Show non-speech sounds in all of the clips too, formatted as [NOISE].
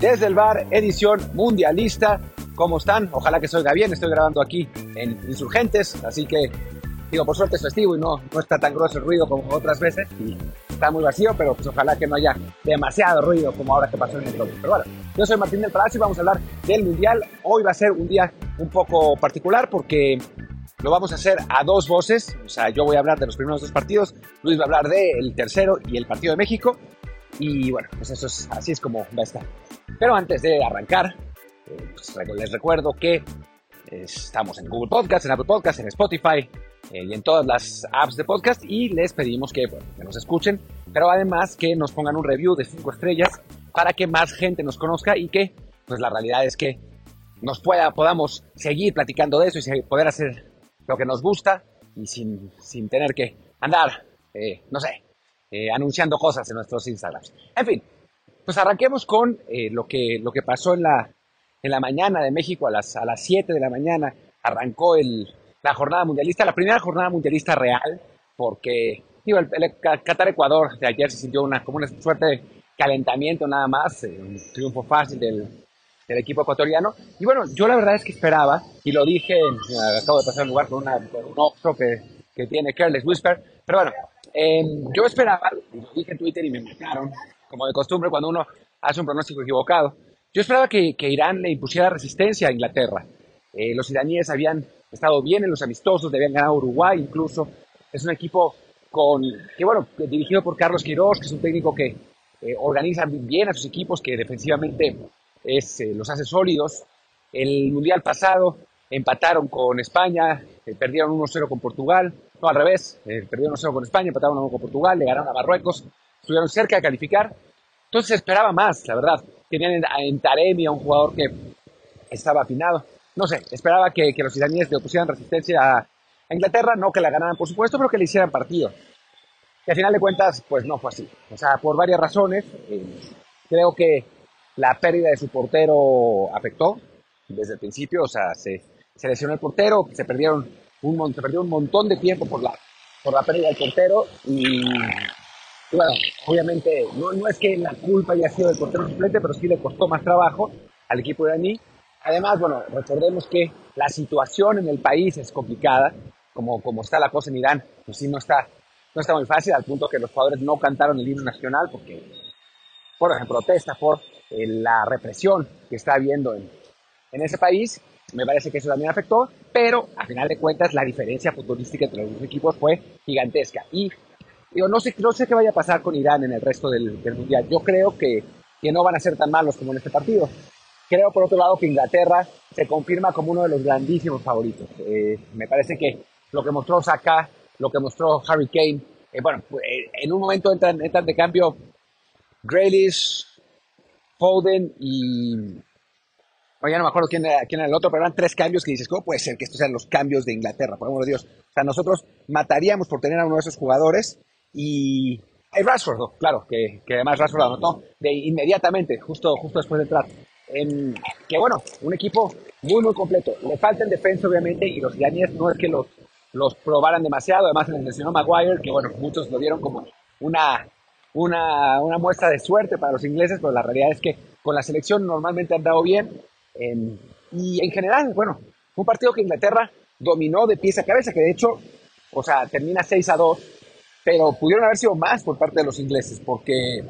desde el bar, edición mundialista. ¿Cómo están? Ojalá que se oiga bien. Estoy grabando aquí en Insurgentes, así que digo, por suerte es festivo y no, no está tan grueso el ruido como otras veces. Y está muy vacío, pero pues ojalá que no haya demasiado ruido como ahora que pasó en el club. Pero bueno, yo soy Martín del Palacio y vamos a hablar del Mundial. Hoy va a ser un día un poco particular porque lo vamos a hacer a dos voces. O sea, yo voy a hablar de los primeros dos partidos, Luis va a hablar del tercero y el partido de México. Y bueno, pues eso es, así es como va a estar. Pero antes de arrancar, eh, pues les recuerdo que estamos en Google Podcast, en Apple Podcast, en Spotify eh, y en todas las apps de podcast y les pedimos que, que nos escuchen, pero además que nos pongan un review de 5 estrellas para que más gente nos conozca y que, pues la realidad es que nos pueda, podamos seguir platicando de eso y poder hacer lo que nos gusta y sin, sin tener que andar, eh, no sé, eh, anunciando cosas en nuestros Instagrams. En fin, pues arranquemos con eh, lo, que, lo que pasó en la, en la mañana de México, a las, a las 7 de la mañana, arrancó el, la jornada mundialista, la primera jornada mundialista real, porque digo, el, Qatar-Ecuador de ayer se sintió una, como una suerte de calentamiento nada más, un triunfo fácil del, del equipo ecuatoriano. Y bueno, yo la verdad es que esperaba, y lo dije, acabo de pasar un lugar con, una, un Oxxo que, tiene Careless Whisper, pero bueno, em, yo esperaba, y lo dije en Twitter y me marcaron, como de costumbre cuando uno hace un pronóstico equivocado, yo esperaba que, Irán le impusiera resistencia a Inglaterra. Eh, los iraníes habían estado bien en los amistosos, habían ganado Uruguay incluso. Es un equipo con, que bueno, dirigido por Carlos Queiroz, que es un técnico que eh, organiza bien a sus equipos, que defensivamente es, eh, los hace sólidos. El Mundial pasado empataron con España, perdieron 1-0 con Portugal, no al revés, perdieron 1-0 con España, empataron 1 con Portugal, le ganaron a Marruecos, estuvieron cerca de calificar. Entonces esperaba más, la verdad. Tenían en, Taremi a un jugador que estaba afinado. No sé, esperaba que, que los iraníes le opusieran resistencia a, Inglaterra, no que la ganaran por supuesto, pero que le hicieran partido. Y al final de cuentas, pues no fue así. O sea, por varias razones. creo que la pérdida de su portero afectó desde el principio, o sea, se, lesionó el portero, se perdieron un, se perdió un montón de tiempo por la, por la pérdida del portero y bueno, obviamente no, no, es que la culpa haya sido del portero suplente, pero sí le costó más trabajo al equipo iraní. Además, bueno, recordemos que la situación en el país es complicada, como, como está la cosa en Irán, pues sí no está, no está muy fácil, al punto que los jugadores no cantaron el himno nacional porque, bueno, en protesta por la represión que está habiendo en, en ese país. Me parece que eso también afectó, pero a final de cuentas la diferencia futbolística entre los dos equipos fue gigantesca. Y digo, no sé, no sé qué vaya a pasar con Irán en el resto del, Mundial. Yo creo que, que no van a ser tan malos como en este partido. Creo, por otro lado, que Inglaterra se confirma como uno de los grandísimos favoritos. Eh, me parece que lo que mostró Saka, lo que mostró Harry Kane, eh, bueno, eh, en un momento entran, entran de cambio Grealish, Foden y... Oye, no me acuerdo quién era, quién era el otro, pero eran tres cambios que dices, ¿cómo puede ser que estos sean los cambios de Inglaterra? Por amor de Dios. O sea, nosotros mataríamos por tener a uno de esos jugadores y... Rashford, claro, que, además Rashford anotó de inmediatamente, justo, justo después de entrar. En, que bueno, un equipo muy, muy completo. Le falta en defensa, obviamente, y los iraníes no es que los, los probaran demasiado. Además, les mencionó Maguire, que bueno, muchos lo dieron como una una, una, muestra de suerte para los ingleses, pero la realidad es que con la selección normalmente han dado bien. Y en general, bueno, un partido que Inglaterra dominó de pies a cabeza, que de hecho, o sea, termina 6 a 2, pero pudieron haber sido más por parte de los ingleses, porque,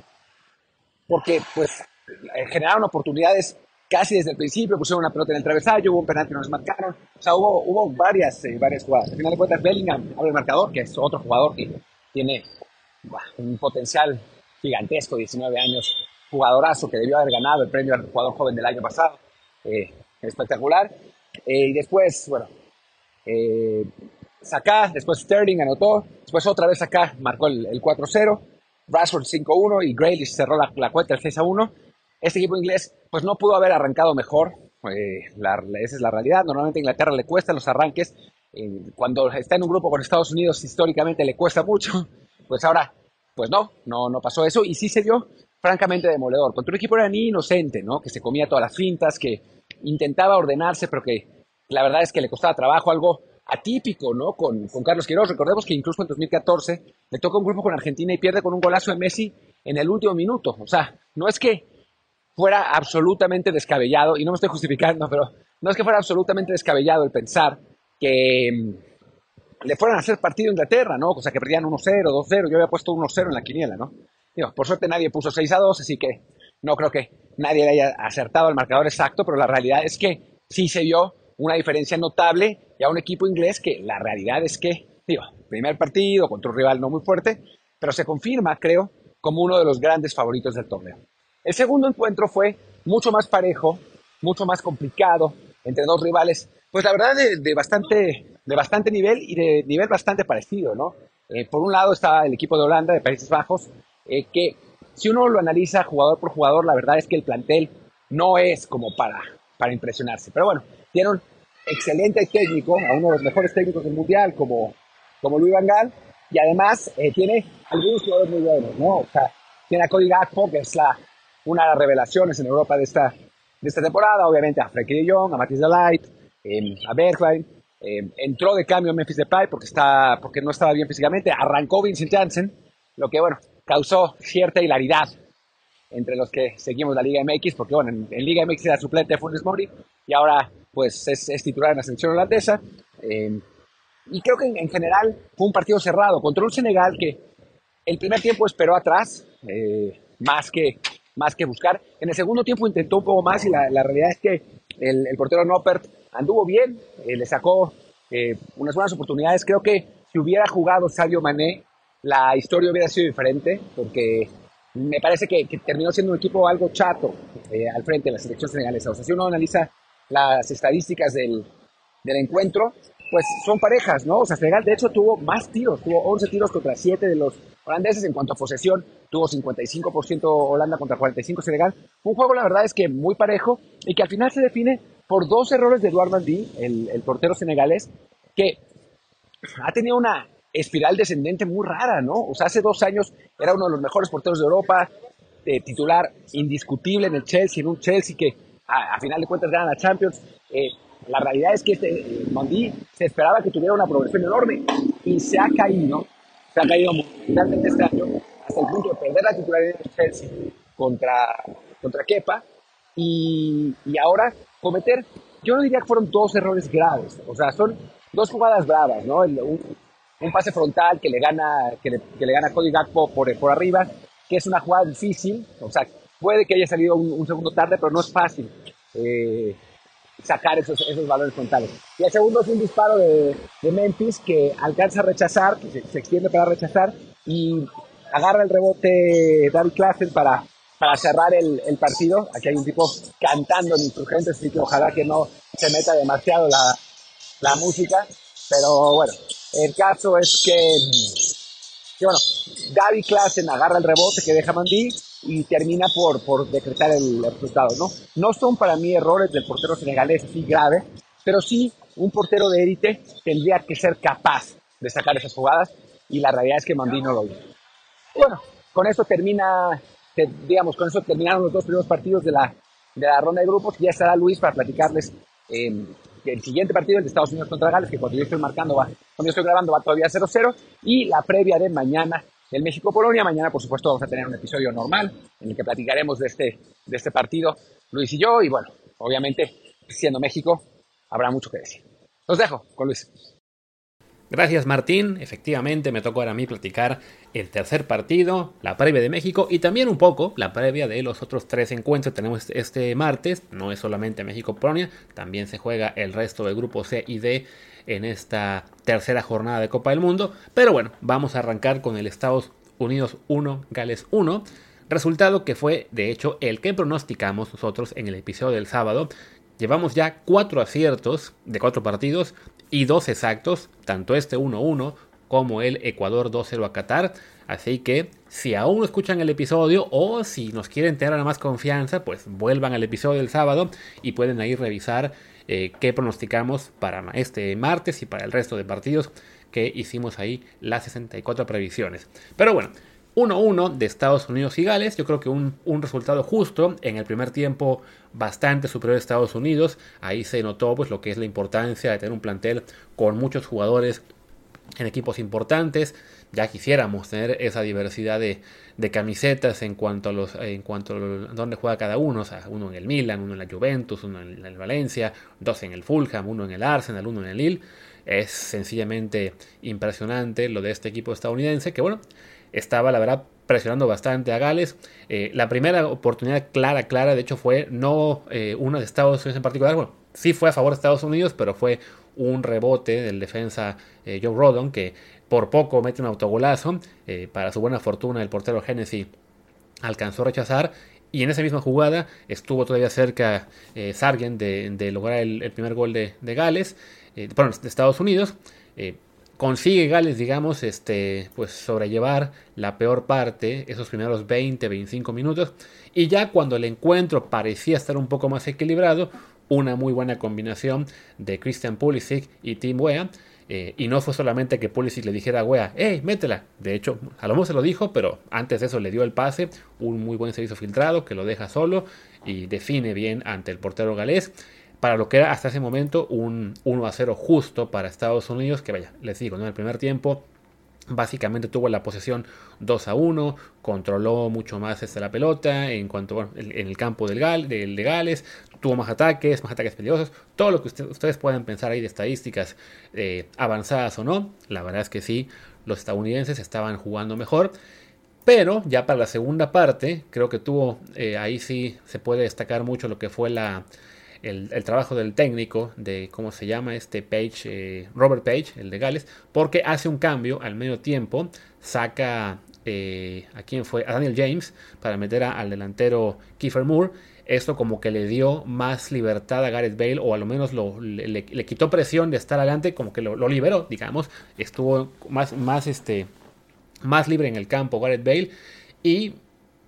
porque pues, generaron oportunidades casi desde el principio, pusieron una pelota en el travesaño, hubo un penalti que nos marcaron, o sea, hubo, hubo varias, eh, varias jugadas. Al final de cuentas, Bellingham abre el marcador, que es otro jugador que tiene un potencial gigantesco, 19 años, jugadorazo que debió haber ganado el premio al jugador joven del año pasado, eh, espectacular. Eh, y después, bueno, Saka, después Sterling anotó, después otra vez Saka marcó el, el 4-0, Rashford 5-1 y Grealish cerró la, la cuenta el 6-1. Este equipo inglés pues no pudo haber arrancado mejor, eh, esa es la realidad. Normalmente a Inglaterra le cuesta los arranques. Eh, cuando está en un grupo con Estados Unidos históricamente le cuesta mucho [LAUGHS] pues ahora, pues no, no, no pasó eso y sí se dio francamente demoledor. Contra un equipo era ni inocente, ¿no? Que se comía todas las fintas, que intentaba ordenarse, pero que la verdad es que le costaba trabajo, algo atípico, ¿no? Con, Carlos Quiroz. Recordemos que incluso en 2014 le toca un grupo con Argentina y pierde con un golazo de Messi en el último minuto. O sea, no es que fuera absolutamente descabellado, y no me estoy justificando, pero no es que fuera absolutamente descabellado el pensar que mm, le fueran a hacer partido a Inglaterra, ¿no? O sea, que perdían 1-0, 2-0, yo había puesto 1-0 en la quiniela, ¿no? Digo, por suerte nadie puso 6-2, así que no creo que nadie le haya acertado el marcador exacto, pero la realidad es que sí se vio una diferencia notable y a un equipo inglés que la realidad es que, digo, primer partido contra un rival no muy fuerte, pero se confirma, creo, como uno de los grandes favoritos del torneo. El segundo encuentro fue mucho más parejo, mucho más complicado, entre dos rivales, pues la verdad de, bastante, de bastante nivel y de nivel bastante parecido, ¿no? Eh, por un lado está el equipo de Holanda, de Países Bajos, eh, que si uno lo analiza jugador por jugador, la verdad es que el plantel no es como para, para impresionarse. Pero bueno, tiene un excelente técnico, a uno de los mejores técnicos del mundial, como, como Luis Van Gaal, y además eh, tiene algunos jugadores muy buenos, ¿no? O sea, tiene a Cody Gakpo, que es la, una de las revelaciones en Europa de esta, de esta temporada, obviamente a Frankie de Jong, a Matisse Delight, eh, a Bergwijn, eh, entró de cambio Memphis Depay porque, está, porque no estaba bien físicamente, arrancó Vincent Janssen, lo que, bueno, causó cierta hilaridad entre los que seguimos la Liga MX, porque bueno, en, Liga MX era suplente de Funes Mori y ahora pues es, titular en la selección holandesa. Eh, y creo que en, general fue un partido cerrado contra un Senegal que el primer tiempo esperó atrás, eh, más, que, más que buscar. En el segundo tiempo intentó un poco más y la, realidad es que el, portero Noppert anduvo bien, eh, le sacó unas buenas oportunidades. Creo que si hubiera jugado Sadio Mané, la historia hubiera sido diferente, porque me parece que, terminó siendo un equipo algo chato eh, al frente de la selección senegalesa. O sea, si uno analiza las estadísticas del, del, encuentro, pues son parejas, ¿no? O sea, Senegal de hecho tuvo más tiros, tuvo 11 tiros contra 7 de los holandeses en cuanto a posesión, tuvo 55% Holanda contra 45 Senegal. Un juego, la verdad, es que muy parejo y que al final se define por dos errores de Eduard Mendy, el, el portero senegalés, que ha tenido una espiral descendente muy rara, ¿no? O sea, hace dos años era uno de los mejores porteros de Europa, eh, titular indiscutible en el Chelsea, en un Chelsea que a, final de cuentas gana la Champions. Eh, la realidad es que este eh, se esperaba que tuviera una progresión enorme y se ha caído, se ha caído realmente este año hasta el punto de perder la titularidad del Chelsea contra, contra Kepa y, y ahora cometer, yo no diría que fueron dos errores graves, o sea, son dos jugadas bravas, ¿no? un, un pase frontal que le gana, que le, que le gana Cody Gakpo por, por arriba, que es una jugada difícil, o sea, puede que haya salido un, segundo tarde, pero no es fácil eh, sacar esos, esos valores frontales. Y el segundo es un disparo de, Memphis que alcanza a rechazar, se, extiende para rechazar, y agarra el rebote David Klassen para, para cerrar el, el, partido. Aquí hay un tipo cantando en insurgentes, así que ojalá que no se meta demasiado la, la música, pero bueno, el caso es que, bueno, Gaby Klassen agarra el rebote que deja Mandí y termina por, por decretar el, resultado, ¿no? No son para mí errores del portero senegalés así grave, pero sí un portero de élite tendría que ser capaz de sacar esas jugadas y la realidad es que Mandí no lo hizo. Bueno, con eso termina, digamos, con eso terminaron los dos primeros partidos de la, de la ronda de grupos. Ya estará Luis para platicarles eh, el siguiente partido, el de Estados Unidos contra Gales, que cuando yo estoy marcando va, cuando yo estoy grabando va todavía 0-0, y la previa de mañana, el México-Polonia. Mañana, por supuesto, vamos a tener un episodio normal en el que platicaremos de este, de este partido, Luis y yo, y bueno, obviamente, siendo México, habrá mucho que decir. Los dejo con Luis. Gracias Martín, efectivamente me tocó ahora a mí platicar el tercer partido, la previa de México y también un poco la previa de los otros tres encuentros tenemos este martes, no es solamente México-Polonia, también se juega el resto del grupo C y D en esta tercera jornada de Copa del Mundo, pero bueno, vamos a arrancar con el Estados Unidos 1, Gales 1, resultado que fue de hecho el que pronosticamos nosotros en el episodio del sábado, Llevamos ya cuatro aciertos de cuatro partidos y dos exactos, tanto este 1-1 como el Ecuador 2-0 a Qatar. Así que si aún no escuchan el episodio o si nos quieren tener más confianza, pues vuelvan al episodio del sábado y pueden ahí revisar eh, qué pronosticamos para este martes y para el resto de partidos que hicimos ahí las 64 previsiones. Pero bueno, 1-1 de Estados Unidos y Gales, yo creo que un, resultado justo, en el primer tiempo bastante superior a Estados Unidos, ahí se notó pues lo que es la importancia de tener un plantel con muchos jugadores en equipos importantes. Ya quisiéramos tener esa diversidad de, camisetas en cuanto a los en cuanto a dónde juega cada uno. O sea, uno en el Milan, uno en la Juventus, uno en el Valencia, dos en el Fulham, uno en el Arsenal, uno en el Lille. Es sencillamente impresionante lo de este equipo estadounidense que, bueno, estaba la verdad presionando bastante a Gales. Eh, la primera oportunidad clara, clara, de hecho fue no eh, una de Estados Unidos en particular, bueno, sí fue a favor de Estados Unidos, pero fue un rebote del defensa eh, Joe Rodon que por poco mete un autogolazo. para su buena fortuna el portero Hennessy alcanzó a rechazar y en esa misma jugada estuvo todavía cerca Sargent de, lograr el, primer gol de, Gales, bueno, de Estados Unidos consigue Gales, digamos, este, pues sobrellevar la peor parte, esos primeros 20, 25 minutos, y ya cuando el encuentro parecía estar un poco más equilibrado, una muy buena combinación de Christian Pulisic y Tim eh, y no fue solamente que Pulisic le dijera Wea, hey, métela. De hecho, mejor se lo dijo, pero antes de eso le dio el pase, un muy buen servicio filtrado que lo deja solo y define bien ante el portero galés para lo que era hasta ese momento un 1 a 0 justo para Estados Unidos, que vaya, les digo, en el primer tiempo básicamente tuvo la posesión 2 a 1, controló mucho más esta la pelota en cuanto bueno, en el campo del, Gal, del de Gales, tuvo más ataques, más ataques peligrosos, todo lo que ustedes puedan pensar ahí de estadísticas eh, avanzadas o no, la verdad es que sí, los estadounidenses estaban jugando mejor. Pero ya para la segunda parte, creo que tuvo, eh, ahí sí se puede destacar mucho lo que fue la, el, trabajo del técnico de cómo se llama este Page, eh, Robert Page, el de Gales, porque hace un cambio al medio tiempo, saca eh, a quién fue, a Daniel James, para meter al delantero Kiefer Moore. Esto como que le dio más libertad a Gareth Bale, o a lo menos lo, le, quitó presión de estar adelante, como que lo, lo, liberó, digamos. Estuvo más, más, este, más libre en el campo Gareth Bale. Y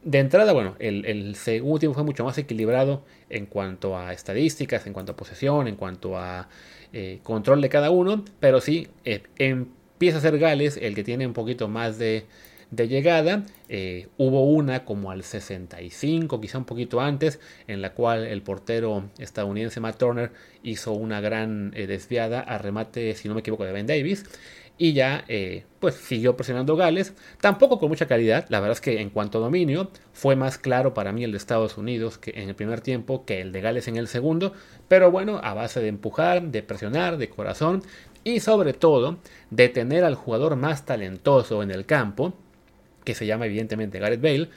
de entrada, bueno, el, segundo tiempo fue mucho más equilibrado en cuanto a estadísticas, en cuanto a posesión, en cuanto a eh, control de cada uno, pero sí eh, empieza a ser Gales el que tiene un poquito más de, llegada. Eh, hubo una como al 65, quizá un poquito antes, en la cual el portero estadounidense Matt Turner hizo una gran desviada a remate, si no me equivoco, de Ben Davis y ya eh, pues siguió presionando Gales, tampoco con mucha calidad, la verdad es que en cuanto a dominio fue más claro para mí el de Estados Unidos que en el primer tiempo que el de Gales en el segundo, pero bueno, a base de empujar, de presionar, de corazón y sobre todo de tener al jugador más talentoso en el campo, que se llama evidentemente Gareth Bale,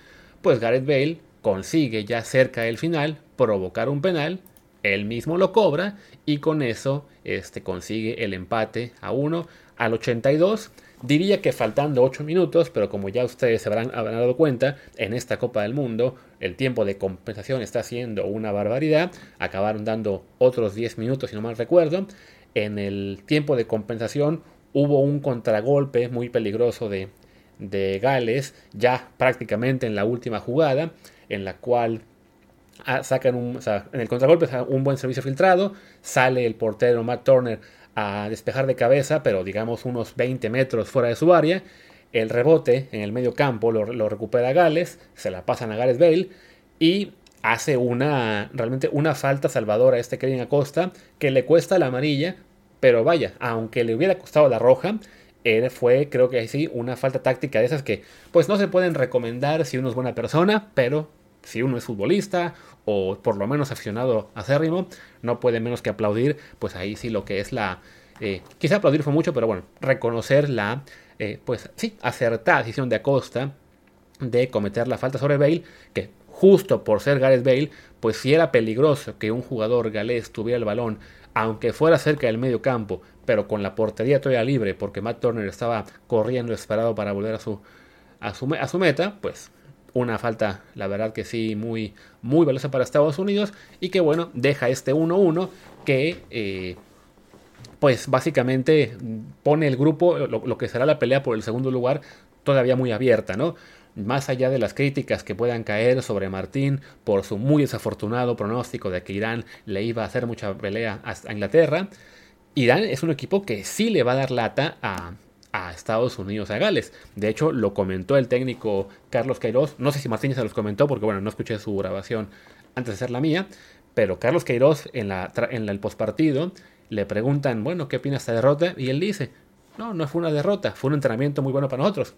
pues Gareth Bale consigue ya cerca del final provocar un penal, él mismo lo cobra y con eso este, consigue el empate a uno al 82. Diría que faltando 8 minutos, pero como ya ustedes se habrán, dado cuenta, en esta Copa del Mundo el tiempo de compensación está siendo una barbaridad. Acabaron dando otros 10 minutos, si no mal recuerdo. En el tiempo de compensación hubo un contragolpe muy peligroso de, de Gales, ya prácticamente en la última jugada, en la cual ah, sacan un, en el contragolpe un buen servicio filtrado, sale el portero Matt Turner a despejar de cabeza, pero digamos unos 20 metros fuera de su área. El rebote en el medio campo lo, recupera Gales, se la pasan a Gareth Bale y hace una realmente una falta salvadora a este Kevin Acosta que le cuesta la amarilla, pero vaya, aunque le hubiera costado la roja, él fue, creo que sí, una falta táctica de esas que pues no se pueden recomendar si uno es buena persona, pero si uno es futbolista o por lo menos aficionado acérrimo, no puede menos que aplaudir, pues ahí sí lo que es la... Eh, quizá aplaudir fue mucho, pero bueno, reconocer la, eh, pues sí, acertada decisión de Acosta de cometer la falta sobre Bale, que justo por ser Gareth Bale, pues si era peligroso que un jugador galés tuviera el balón, aunque fuera cerca del medio campo, pero con la portería todavía libre, porque Matt Turner estaba corriendo esperado para volver a su, a su, a su meta, pues una falta, la verdad que sí, muy, muy valiosa para Estados Unidos y que bueno, deja este 1-1 que eh, pues básicamente pone el grupo, lo, que será la pelea por el segundo lugar, todavía muy abierta, ¿no? Más allá de las críticas que puedan caer sobre Martín por su muy desafortunado pronóstico de que Irán le iba a hacer mucha pelea a Inglaterra, Irán es un equipo que sí le va a dar lata a, Estados Unidos, a Gales. De hecho, lo comentó el técnico Carlos Queiroz. No sé si Martínez se los comentó porque, bueno, no escuché su grabación antes de hacer la mía. Pero Carlos Queiroz en, la, en el postpartido le preguntan, bueno, ¿qué opina esta derrota? Y él dice, No, no fue una derrota, fue un entrenamiento muy bueno para nosotros.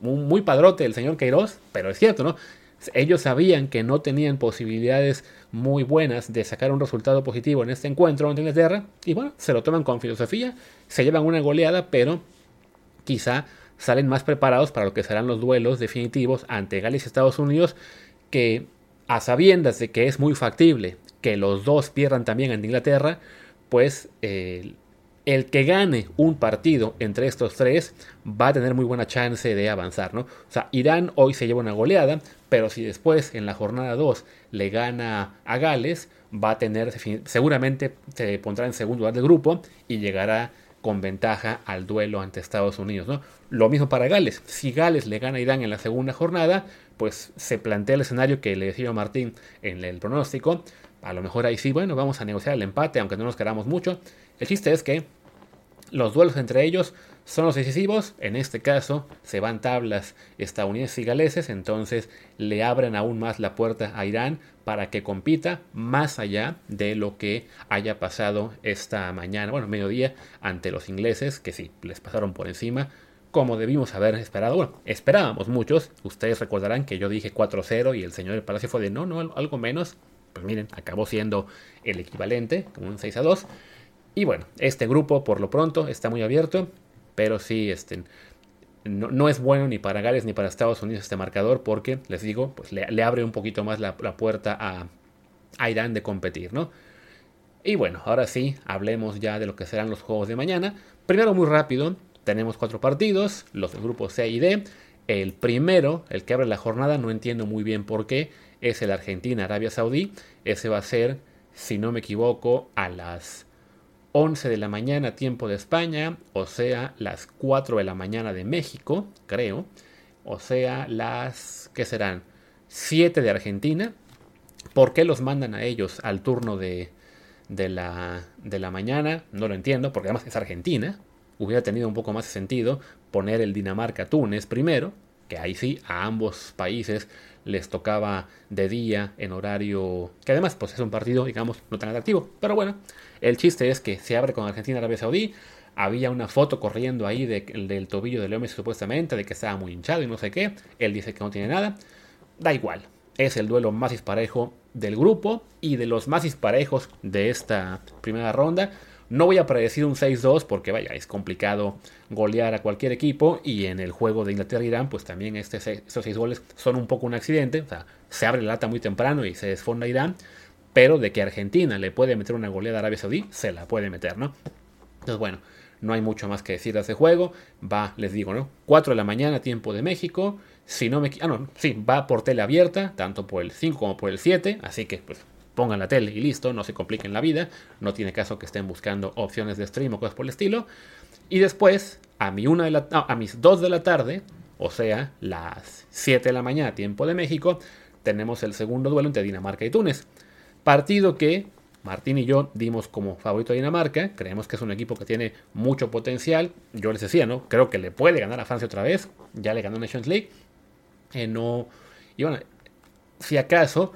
Muy, muy padrote el señor Queiroz, pero es cierto, ¿no? Ellos sabían que no tenían posibilidades muy buenas de sacar un resultado positivo en este encuentro ante Inglaterra y bueno, se lo toman con filosofía, se llevan una goleada, pero quizá salen más preparados para lo que serán los duelos definitivos ante Gales y Estados Unidos que a sabiendas de que es muy factible que los dos pierdan también ante Inglaterra, pues eh, el que gane un partido entre estos tres va a tener muy buena chance de avanzar, ¿no? O sea, Irán hoy se lleva una goleada, pero si después en la jornada 2 le gana a Gales, va a tener, seguramente se pondrá en segundo lugar del grupo y llegará con ventaja al duelo ante Estados Unidos, ¿no? Lo mismo para Gales. Si Gales le gana a Irán en la segunda jornada, pues se plantea el escenario que le decía Martín en el pronóstico. A lo mejor ahí sí, bueno, vamos a negociar el empate, aunque no nos queramos mucho. El chiste es que los duelos entre ellos son los decisivos, en este caso se van tablas estadounidenses y galeses, entonces le abren aún más la puerta a Irán para que compita más allá de lo que haya pasado esta mañana, bueno, mediodía, ante los ingleses, que sí, les pasaron por encima, como debimos haber esperado. Bueno, esperábamos muchos, ustedes recordarán que yo dije 4-0 y el señor del Palacio fue de no, no, algo menos, pues miren, acabó siendo el equivalente, un 6-2. Y bueno, este grupo por lo pronto está muy abierto, pero sí, este, no, es bueno ni para Gales ni para Estados Unidos este marcador porque, les digo, pues le, abre un poquito más la, puerta a, Irán de competir, ¿no? Y bueno, ahora sí, hablemos ya de lo que serán los juegos de mañana. Primero, muy rápido, tenemos cuatro partidos, los del grupo C y D. El primero, el que abre la jornada, no entiendo muy bien por qué, es el Argentina-Arabia Saudí. Ese va a ser, si no me equivoco, a las 11 de la mañana tiempo de España, o sea, las 4 de la mañana de México, creo, o sea, las, ¿qué serán? 7 de Argentina. ¿Por qué los mandan a ellos al turno de, de, la, de la mañana? No lo entiendo, porque además es Argentina. Hubiera tenido un poco más sentido poner el Dinamarca-Túnez primero, que ahí sí, a ambos países les tocaba de día en horario que además pues es un partido digamos no tan atractivo. Pero bueno el chiste es que se abre con Argentina Arabia Saudí. Había una foto corriendo ahí del tobillo de Leo Messi supuestamente de que estaba muy hinchado y no sé qué. Él dice que no tiene nada. Da igual es el duelo más disparejo del grupo y de los más disparejos de esta primera ronda no voy a predecir un 6-2 porque vaya, es complicado golear a cualquier equipo y en el juego de Inglaterra-Irán pues también este, estos 6 goles son un poco un accidente, o sea, se abre la lata muy temprano y se desfonda Irán, pero de que Argentina le puede meter una goleada a Arabia Saudí, se la puede meter, ¿no? Entonces bueno, no hay mucho más que decir de ese juego, va, les digo, ¿no? 4 de la mañana, tiempo de México, si no me... Ah, no, sí, va por tele abierta, tanto por el 5 como por el 7, así que pues pongan la tele y listo, no se compliquen la vida, no tiene caso que estén buscando opciones de stream o cosas por el estilo. Y después, a, mi una de a mis 2 de la tarde, o sea, las 7 de la mañana, tiempo de México, tenemos el segundo duelo entre Dinamarca y Túnez. Partido que Martín y yo dimos como favorito a Dinamarca, creemos que es un equipo que tiene mucho potencial. Yo les decía, ¿no? Creo que le puede ganar a Francia otra vez, ya le ganó Nations League. Eh, no, y bueno, si acaso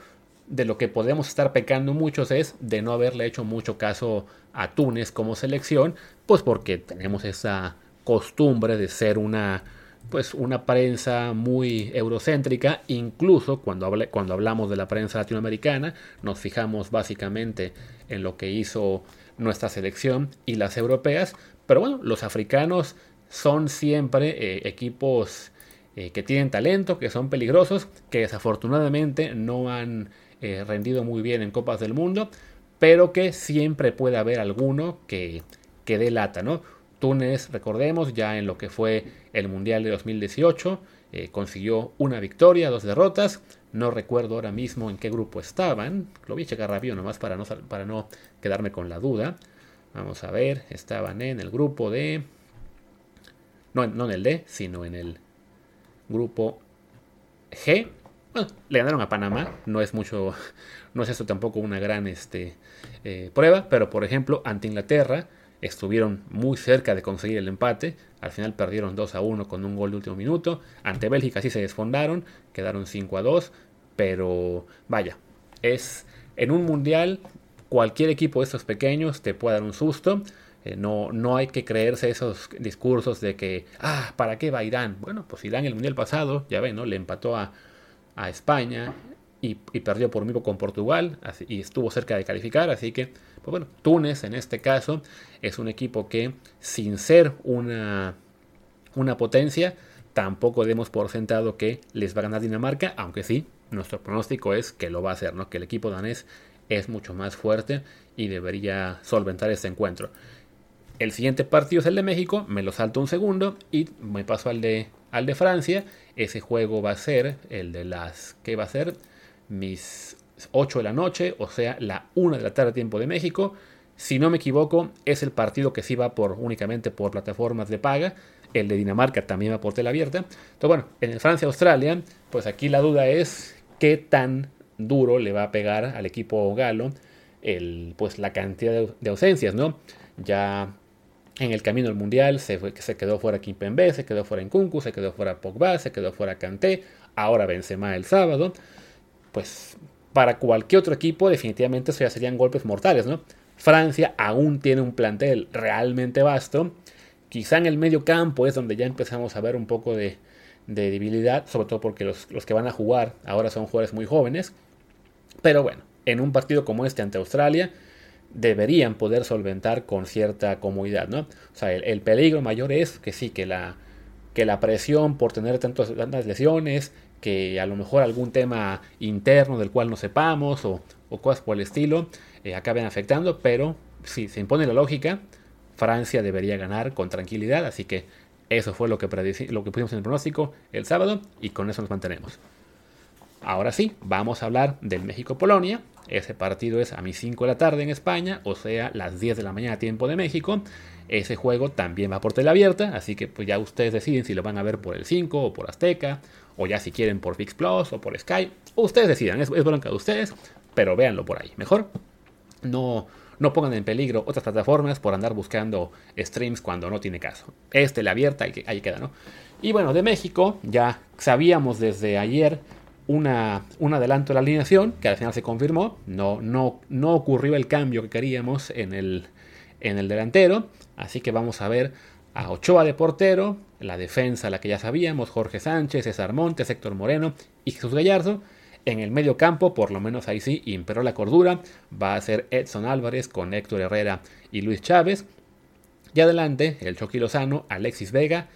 de lo que podemos estar pecando muchos es de no haberle hecho mucho caso a Túnez como selección, pues porque tenemos esa costumbre de ser una pues una prensa muy eurocéntrica, incluso cuando, cuando hablamos de la prensa latinoamericana, nos fijamos básicamente en lo que hizo nuestra selección y las europeas, pero bueno, los africanos son siempre eh, equipos eh, que tienen talento, que son peligrosos, que desafortunadamente no han eh, rendido muy bien en Copas del Mundo, pero que siempre puede haber alguno que, que dé lata, ¿no? Túnez, recordemos, ya en lo que fue el Mundial de 2018, eh, consiguió una victoria, dos derrotas. No recuerdo ahora mismo en qué grupo estaban. Lo voy a checar rápido nomás para no, para no quedarme con la duda. Vamos a ver, estaban en el grupo de... No, no en el D, sino en el grupo G. Bueno, le ganaron a Panamá, no es mucho, [LAUGHS] no es esto tampoco una gran este, eh, prueba, pero por ejemplo, ante Inglaterra estuvieron muy cerca de conseguir el empate, al final perdieron 2 a 1 con un gol de último minuto, ante Bélgica sí se desfondaron, quedaron 5 a 2, pero vaya, es en un mundial cualquier equipo de estos pequeños te puede dar un susto, Eh, no, no hay que creerse esos discursos de que, ah, ¿para qué va Irán? Bueno, pues Irán el Mundial pasado, ya ven, ¿no? Le empató a, a España y, perdió por mismo con Portugal y estuvo cerca de calificar, así que, pues bueno, Túnez en este caso es un equipo que sin ser una, una potencia, tampoco demos por sentado que les va a ganar Dinamarca, aunque sí, nuestro pronóstico es que lo va a hacer, ¿no? que el equipo danés es mucho más fuerte y debería solventar este encuentro. El siguiente partido es el de México, me lo salto un segundo y me paso al de, al de Francia. Ese juego va a ser el de las... ¿Qué va a ser? Mis 8 de la noche, o sea, la 1 de la tarde tiempo de México. Si no me equivoco, es el partido que sí va por, únicamente por plataformas de paga. El de Dinamarca también va por tela abierta. Entonces, bueno, en Francia-Australia, pues aquí la duda es qué tan duro le va a pegar al equipo galo el, pues la cantidad de, ausencias, ¿no? Ya en el camino al mundial se, se quedó fuera Kimpembe, se quedó fuera Nkunku, se quedó fuera Pogba, se quedó fuera Kanté, ahora Benzema el sábado. Pues para cualquier otro equipo definitivamente eso ya serían golpes mortales, ¿no? Francia aún tiene un plantel realmente vasto. Quizá en el medio campo es donde ya empezamos a ver un poco de, de debilidad, sobre todo porque los, que van a jugar ahora son jugadores muy jóvenes. Pero bueno, en un partido como este ante Australia, deberían poder solventar con cierta comodidad, ¿no? O sea, el, peligro mayor es que sí, que la, que la presión por tener tantas, lesiones, que a lo mejor algún tema interno del cual no sepamos o, cosas por el estilo, eh, acaben afectando, pero si se impone la lógica, Francia debería ganar con tranquilidad, así que eso fue lo que, lo que pusimos en el pronóstico el sábado y con eso nos mantenemos. Ahora sí, vamos a hablar del México-Polonia. Ese partido es a mis 5 de la tarde en España, o sea, las 10 de la mañana tiempo de México. Ese juego también va por tele abierta, así que pues ya ustedes deciden si lo van a ver por el 5 o por Azteca, o ya si quieren por Fix Plus o por Sky. Ustedes decidan, es, es bronca de ustedes, pero véanlo por ahí. Mejor no, no pongan en peligro otras plataformas por andar buscando streams cuando no tiene caso. Este, la abierta, ahí, ahí queda, ¿no? Y bueno, de México ya sabíamos desde ayer una, un adelanto de la alineación, que al final se confirmó. No, no, no ocurrió el cambio que queríamos en el, en el delantero. Así que vamos a ver a Ochoa de portero, la defensa, la que ya sabíamos, Jorge Sánchez, César Montes, Héctor Moreno y Jesús Gallardo. En el medio campo, por lo menos ahí sí, imperó la cordura. Va a ser Edson Álvarez con Héctor Herrera y Luis Chávez. Y adelante, el Chucky Lozano, Alexis Vega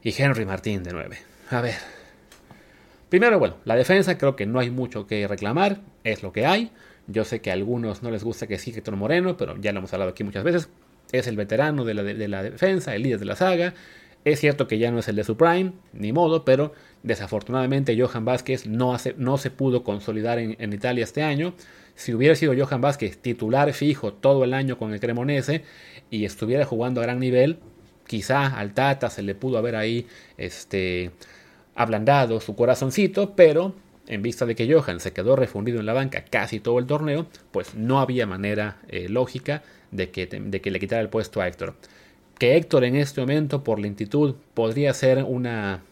y Henry Martín de 9. A ver. Primero, bueno, la defensa creo que no hay mucho que reclamar, es lo que hay. Yo sé que a algunos no les gusta que siga Héctor Moreno, pero ya lo hemos hablado aquí muchas veces. Es el veterano de la, de la defensa, el líder de la saga. Es cierto que ya no es el de su prime, ni modo, pero desafortunadamente Johan Vázquez no, no se pudo consolidar en, Italia este año. Si hubiera sido Johan Vázquez titular fijo todo el año con el Cremonese y estuviera jugando a gran nivel, quizá al Tata se le pudo haber ahí este, ablandado su corazoncito, pero en vista de que Johan se quedó refundido en la banca casi todo el torneo, pues no había manera eh, lógica de que, de que le quitara el puesto a Héctor que Héctor en este momento por lentitud podría ser una,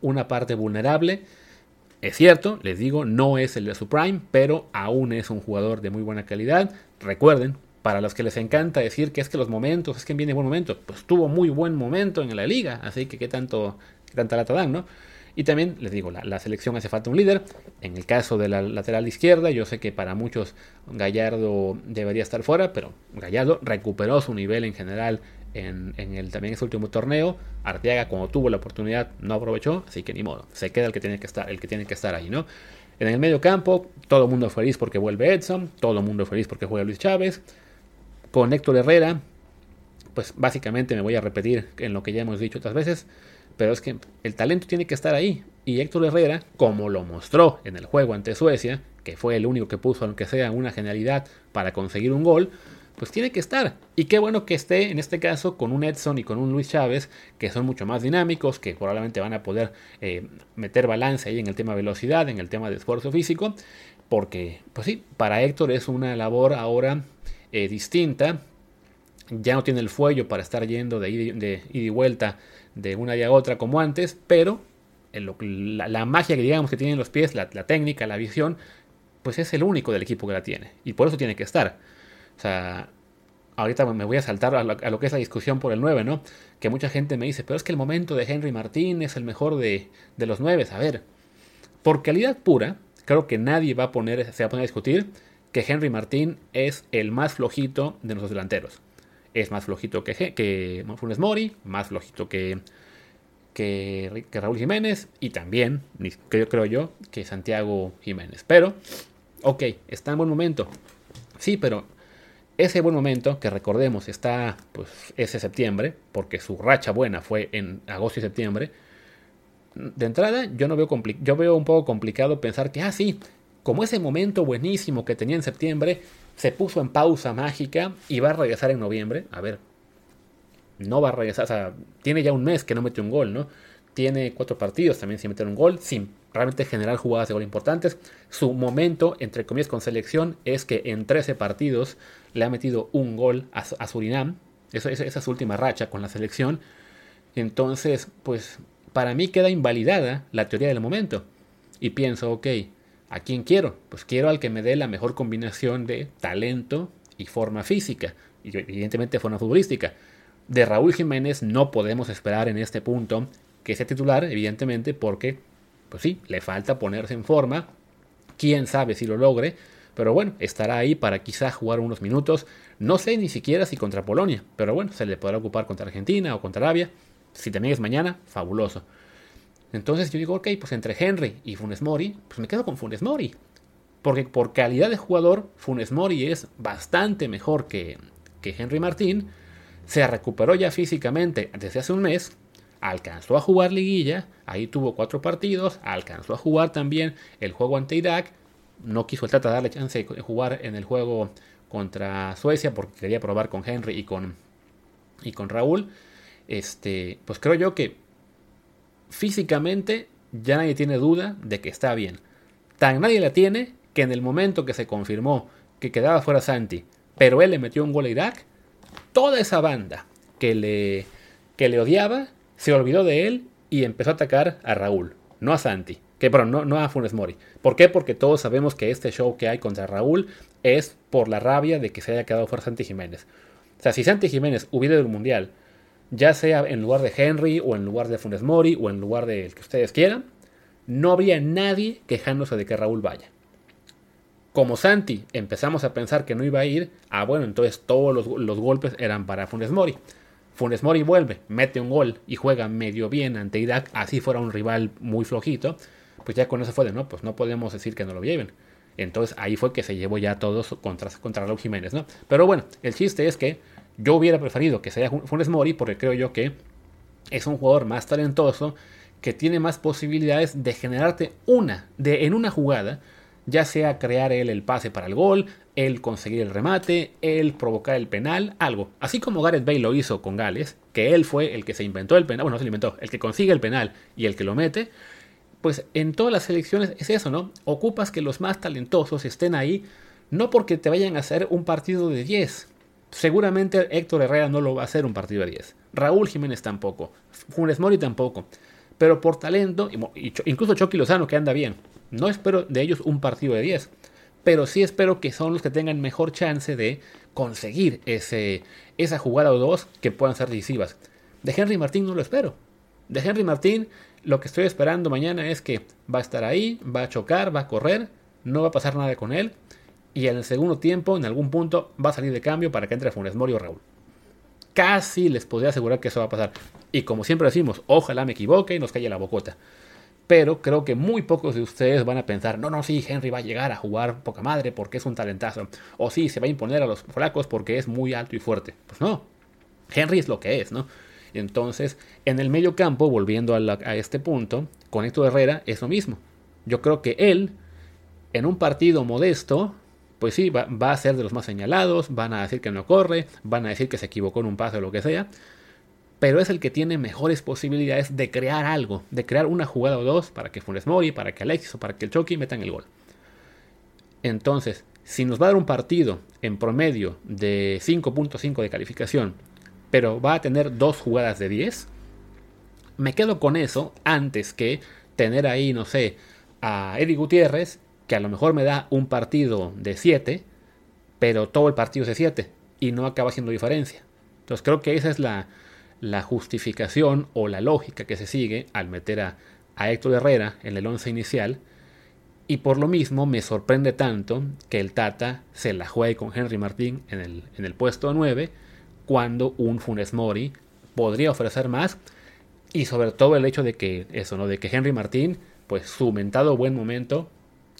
una parte vulnerable. Es cierto, les digo, no es el de su prime, pero aún es un jugador de muy buena calidad. Recuerden, para los que les encanta decir que es que los momentos, es que viene buen momento, pues tuvo muy buen momento en la liga, así que qué tanto, tanta lata dan, ¿no? Y también les digo, la, selección hace falta un líder. En el caso de la lateral izquierda, yo sé que para muchos Gallardo debería estar fuera, pero Gallardo recuperó su nivel en general en, el también ese último torneo. Arteaga, cuando tuvo la oportunidad, no aprovechó, así que ni modo. Se queda el que tiene que estar, el que tiene que estar ahí, ¿no? En el medio campo, todo el mundo feliz porque vuelve Edson, todo el mundo feliz porque juega Luis Chávez. Con Héctor Herrera, pues básicamente me voy a repetir en lo que ya hemos dicho otras veces, pero es que el talento tiene que estar ahí. Y Héctor Herrera, como lo mostró en el juego ante Suecia, que fue el único que puso, aunque sea una genialidad, para conseguir un gol, pues tiene que estar. Y qué bueno que esté en este caso con un Edson y con un Luis Chávez, que son mucho más dinámicos, que probablemente van a poder eh, meter balance ahí en el tema velocidad, en el tema de esfuerzo físico, porque, pues sí, para Héctor es una labor ahora eh, distinta. Ya no tiene el fuello para estar yendo de ida, y vuelta de una y a otra como antes, pero la, magia que digamos que tienen los pies, la, técnica, la visión, pues es el único del equipo que la tiene. Y por eso tiene que estar. O sea, ahorita me voy a saltar a lo, que es la discusión por el 9, ¿no? Que mucha gente me dice, pero es que el momento de Henry Martín es el mejor de, de los 9. A ver, por calidad pura, creo que nadie va a poner, se va a poner a discutir que Henry Martín es el más flojito de nuestros delanteros. Es más flojito que, que Funes Mori, más flojito que, que, Raúl Jiménez y también, creo, creo yo, que Santiago Jiménez. Pero, ok, está en buen momento. Sí, pero ese buen momento, que recordemos, está pues ese septiembre, porque su racha buena fue en agosto y septiembre. De entrada, yo no veo yo veo un poco complicado pensar que, ah, sí, como ese momento buenísimo que tenía en septiembre se puso en pausa mágica y va a regresar en noviembre. A ver, no va a regresar, o sea, tiene ya un mes que no mete un gol, ¿no? Tiene cuatro partidos también sin meter un gol, sin realmente generar jugadas de gol importantes. Su momento, entre comillas, con selección es que en 13 partidos le ha metido un gol a, Surinam. esa es su última racha con la selección. Entonces, pues para mí queda invalidada la teoría del momento. Y pienso, ok, ¿A quién quiero? Pues quiero al que me dé la mejor combinación de talento y forma física, y evidentemente forma futbolística. De Raúl Jiménez no podemos esperar en este punto que sea titular, evidentemente, porque, pues sí, le falta ponerse en forma. Quién sabe si lo logre, pero bueno, estará ahí para quizá jugar unos minutos. No sé ni siquiera si contra Polonia, pero bueno, se le podrá ocupar contra Argentina o contra Arabia. Si también es mañana, fabuloso. Entonces yo digo, ok, pues entre Henry y Funes Mori, pues me quedo con Funes Mori. Porque por calidad de jugador, Funes Mori es bastante mejor que, que Henry Martín. Se recuperó ya físicamente desde hace un mes. Alcanzó a jugar liguilla. Ahí tuvo cuatro partidos. Alcanzó a jugar también el juego ante Irak. No quiso el Tata darle chance de jugar en el juego contra Suecia porque quería probar con Henry y con, y con Raúl. Este, pues creo yo que físicamente ya nadie tiene duda de que está bien. Tan nadie la tiene que en el momento que se confirmó que quedaba fuera Santi, pero él le metió un gol a Irak, toda esa banda que le, que le odiaba se olvidó de él y empezó a atacar a Raúl, no a Santi, que pero no, no a Funes Mori. ¿Por qué? Porque todos sabemos que este show que hay contra Raúl es por la rabia de que se haya quedado fuera Santi Jiménez. O sea, si Santi Jiménez hubiera ido al Mundial ya sea en lugar de Henry o en lugar de Funes Mori o en lugar del que ustedes quieran, no habría nadie quejándose de que Raúl vaya. Como Santi empezamos a pensar que no iba a ir, ah bueno, entonces todos los, golpes eran para Funes Mori. Funes Mori vuelve, mete un gol y juega medio bien ante Irak, así fuera un rival muy flojito, pues ya con eso fue de no, pues no podemos decir que no lo lleven. Entonces ahí fue que se llevó ya todos contra, contra Raúl Jiménez, ¿no? Pero bueno, el chiste es que yo hubiera preferido que sea Funes Mori porque creo yo que es un jugador más talentoso que tiene más posibilidades de generarte una, de en una jugada, ya sea crear él el pase para el gol, él conseguir el remate, él provocar el penal, algo. Así como Gareth Bale lo hizo con Gales, que él fue el que se inventó el penal, bueno, no se inventó, el que consigue el penal y el que lo mete, pues en todas las selecciones es eso, ¿no? Ocupas que los más talentosos estén ahí, no porque te vayan a hacer un partido de 10, Seguramente Héctor Herrera no lo va a hacer un partido de 10. Raúl Jiménez tampoco. Funes Mori tampoco. Pero por talento, incluso Chucky Lozano que anda bien. No espero de ellos un partido de 10. Pero sí espero que son los que tengan mejor chance de conseguir ese, esa jugada o dos que puedan ser decisivas. De Henry Martín no lo espero. De Henry Martín lo que estoy esperando mañana es que va a estar ahí, va a chocar, va a correr, no va a pasar nada con él y en el segundo tiempo, en algún punto, va a salir de cambio para que entre Funes Mori o Raúl. Casi les podría asegurar que eso va a pasar. Y como siempre decimos, ojalá me equivoque y nos calle la bocota. Pero creo que muy pocos de ustedes van a pensar, no, no, sí, Henry va a llegar a jugar poca madre porque es un talentazo. O sí, se va a imponer a los flacos porque es muy alto y fuerte. Pues no, Henry es lo que es, ¿no? Entonces, en el medio campo, volviendo a, a este punto, con Héctor Herrera es lo mismo. Yo creo que él, en un partido modesto, pues sí, va, a ser de los más señalados, van a decir que no corre, van a decir que se equivocó en un paso o lo que sea, pero es el que tiene mejores posibilidades de crear algo, de crear una jugada o dos para que Funes Mori, para que Alexis o para que el Chucky metan el gol. Entonces, si nos va a dar un partido en promedio de 5.5 de calificación, pero va a tener dos jugadas de 10, me quedo con eso antes que tener ahí, no sé, a Eddie Gutiérrez que a lo mejor me da un partido de 7, pero todo el partido es de 7. y no acaba siendo diferencia. Entonces creo que esa es la, justificación o la lógica que se sigue al meter a, Héctor Herrera en el once inicial. Y por lo mismo me sorprende tanto que el Tata se la juegue con Henry Martín en el, en el puesto 9 cuando un Funes Mori podría ofrecer más. Y sobre todo el hecho de que eso, ¿no? De que Henry Martín, pues su mentado buen momento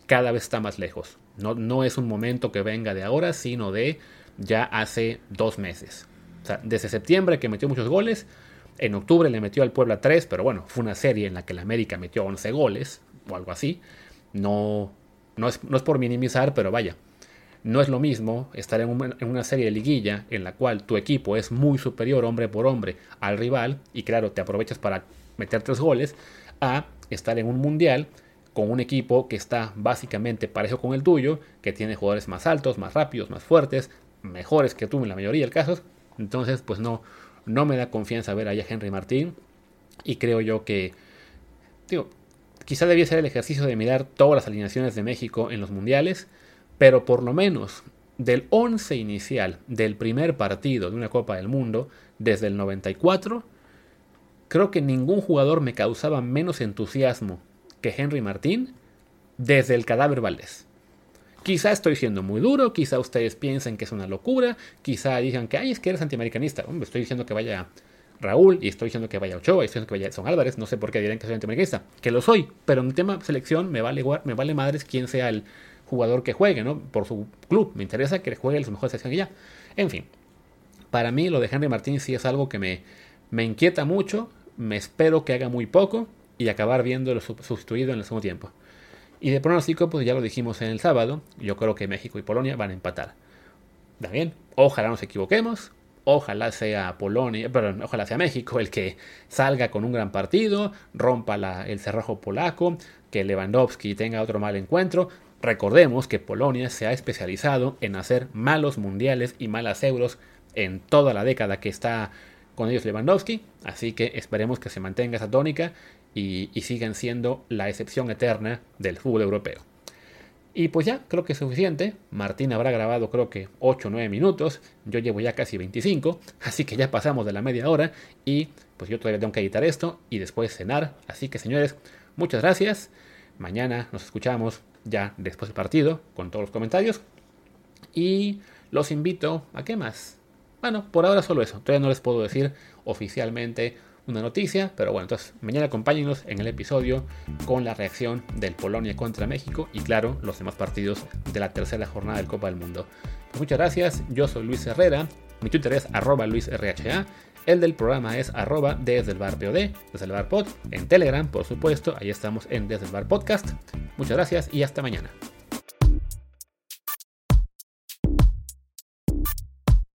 cada vez está más lejos. No, no es un momento que venga de ahora, sino de ya hace dos meses. O sea, desde septiembre que metió muchos goles, en octubre le metió al Puebla 3, pero bueno, fue una serie en la que la América metió 11 goles o algo así. No, no, es, no es por minimizar, pero vaya, no es lo mismo estar en, en, una serie de liguilla en la cual tu equipo es muy superior hombre por hombre al rival y claro, te aprovechas para meter tres goles, a estar en un mundial con un equipo que está básicamente parejo con el tuyo, que tiene jugadores más altos, más rápidos, más fuertes, mejores que tú en la mayoría de casos. Entonces, pues no, no me da confianza ver allá a Henry Martín. Y creo yo que, digo, quizá debía ser el ejercicio de mirar todas las alineaciones de México en los mundiales, pero por lo menos del 11 inicial del primer partido de una Copa del Mundo, desde el 94, creo que ningún jugador me causaba menos entusiasmo que Henry Martín desde el cadáver Valdés. Quizá estoy siendo muy duro, quizá ustedes piensen que es una locura, quizá digan que, ay, es que eres antiamericanista. Hombre, estoy diciendo que vaya Raúl y estoy diciendo que vaya Ochoa y estoy diciendo que vaya Son Álvarez. No sé por qué dirán que soy antiamericanista, que lo soy, pero en tema selección me vale, me vale madres quién sea el jugador que juegue, ¿no? Por su club. Me interesa que juegue su mejor selección que ya. En fin, para mí lo de Henry Martín sí es algo que me, me inquieta mucho, me espero que haga muy poco y acabar viéndolo sustituido en el segundo tiempo. Y de pronóstico, pues ya lo dijimos en el sábado, yo creo que México y Polonia van a empatar. También, ojalá nos equivoquemos, ojalá sea Polonia, perdón, ojalá sea México el que salga con un gran partido, rompa el cerrojo polaco, que Lewandowski tenga otro mal encuentro. Recordemos que Polonia se ha especializado en hacer malos mundiales y malas euros en toda la década que está con ellos Lewandowski, así que esperemos que se mantenga esa tónica y, siguen siendo la excepción eterna del fútbol europeo. Y pues ya, creo que es suficiente. Martín habrá grabado creo que 8 o 9 minutos. Yo llevo ya casi 25. Así que ya pasamos de la media hora. Y pues yo todavía tengo que editar esto y después cenar. Así que señores, muchas gracias. Mañana nos escuchamos ya después del partido con todos los comentarios. Y los invito a qué más. Bueno, por ahora solo eso. Todavía no les puedo decir oficialmente una noticia, pero bueno, entonces mañana acompáñenos en el episodio con la reacción del Polonia contra México y claro, los demás partidos de la tercera jornada del Copa del Mundo. Pues muchas gracias, yo soy Luis Herrera, mi Twitter es arroba luisrha, el del programa es arroba desde el bar POD, desde el bar pod, en Telegram por supuesto, ahí estamos en desde el bar podcast. Muchas gracias y hasta mañana.